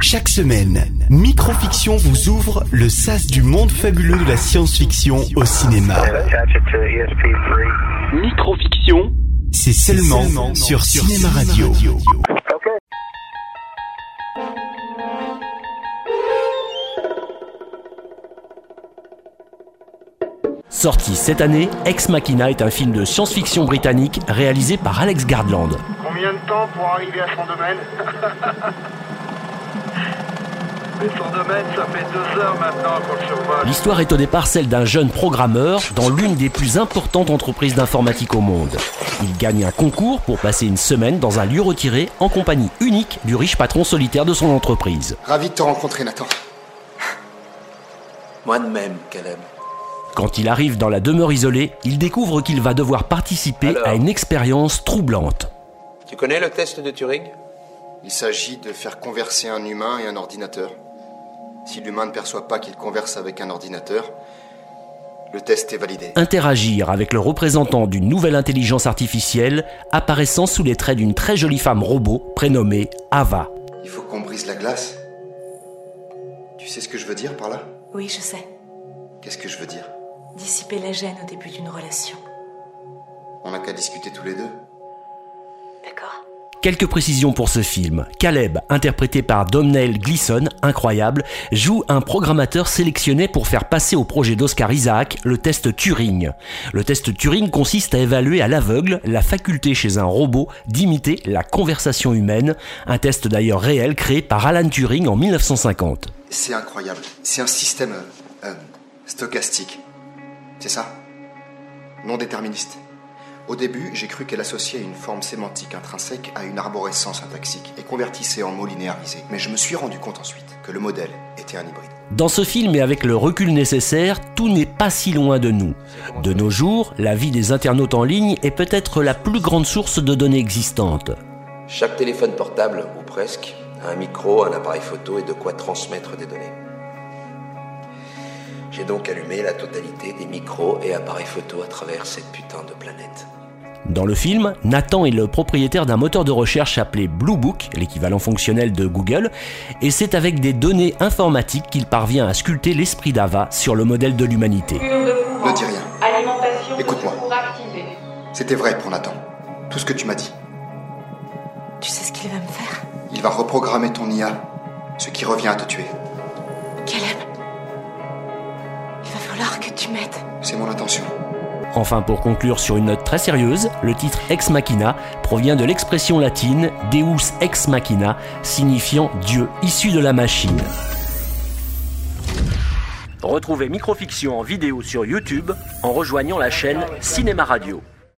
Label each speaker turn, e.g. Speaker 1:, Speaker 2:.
Speaker 1: Chaque semaine, Microfiction vous ouvre le sas du monde fabuleux de la science-fiction au cinéma. Microfiction, c'est seulement, sur, Cinéma Radio.
Speaker 2: Sorti cette année, Ex Machina est un film de science-fiction britannique réalisé par Alex Gardland.
Speaker 3: Combien de temps pour arriver à son domaine Mais son domaine, ça fait deux heures maintenant qu'on le survole.
Speaker 2: L'histoire est au départ celle d'un jeune programmeur dans l'une des plus importantes entreprises d'informatique au monde. Il gagne un concours pour passer une semaine dans un lieu retiré en compagnie unique du riche patron solitaire de son entreprise.
Speaker 4: Ravi de te rencontrer, Nathan.
Speaker 5: Moi de même, Caleb.
Speaker 2: Quand il arrive dans la demeure isolée, il découvre qu'il va devoir participer
Speaker 5: Alors
Speaker 2: à une expérience troublante.
Speaker 5: Tu connais le test de Turing?
Speaker 4: Il s'agit de faire converser un humain et un ordinateur. Si l'humain ne perçoit pas qu'il converse avec un ordinateur, le test est validé.
Speaker 2: Interagir avec le représentant d'une nouvelle intelligence artificielle apparaissant sous les traits d'une très jolie femme robot prénommée Ava.
Speaker 4: Il faut qu'on brise la glace. Tu sais ce que je veux dire par là?
Speaker 6: Oui, je sais.
Speaker 4: Qu'est-ce que je veux dire
Speaker 6: Dissiper la gêne au début d'une relation.
Speaker 4: On n'a qu'à discuter tous les deux.
Speaker 6: D'accord
Speaker 2: Quelques précisions pour ce film. Caleb, interprété par Domhnall Gleeson, incroyable, joue un programmateur sélectionné pour faire passer au projet d'Oscar Isaac le test Turing. Le test Turing consiste à évaluer à l'aveugle la faculté chez un robot d'imiter la conversation humaine, un test d'ailleurs réel créé par Alan Turing en 1950.
Speaker 4: C'est incroyable. C'est un système euh, euh, stochastique. C'est ça Non déterministe. Au début, j'ai cru qu'elle associait une forme sémantique intrinsèque à une arborescence syntaxique et convertissait en mots linéarisés. Mais je me suis rendu compte ensuite que le modèle était un hybride.
Speaker 2: Dans ce film et avec le recul nécessaire, tout n'est pas si loin de nous. De nos jours, la vie des internautes en ligne est peut-être la plus grande source de données existantes.
Speaker 5: Chaque téléphone portable, ou presque, a un micro, un appareil photo et de quoi transmettre des données. J'ai donc allumé la totalité des micros et appareils photo à travers cette putain de planète.
Speaker 2: Dans le film, Nathan est le propriétaire d'un moteur de recherche appelé Blue Book, l'équivalent fonctionnel de Google, et c'est avec des données informatiques qu'il parvient à sculpter l'esprit d'Ava sur le modèle de l'humanité.
Speaker 4: Ne dis rien.
Speaker 7: Alimentation
Speaker 4: Écoute-moi.
Speaker 7: pour activer.
Speaker 4: C'était vrai pour Nathan. Tout ce que tu m'as dit.
Speaker 6: Tu sais ce qu'il va me faire?
Speaker 4: Il va reprogrammer ton IA, ce qui revient à te tuer.
Speaker 6: Falloir que tu m'aides.
Speaker 4: C'est mon intention.
Speaker 2: Enfin, pour conclure sur une note très sérieuse, le titre Ex Machina provient de l'expression latine Deus Ex Machina, signifiant Dieu issu de la machine. Retrouvez Microfiction en vidéo sur YouTube en rejoignant la chaîne Cinéma Radio.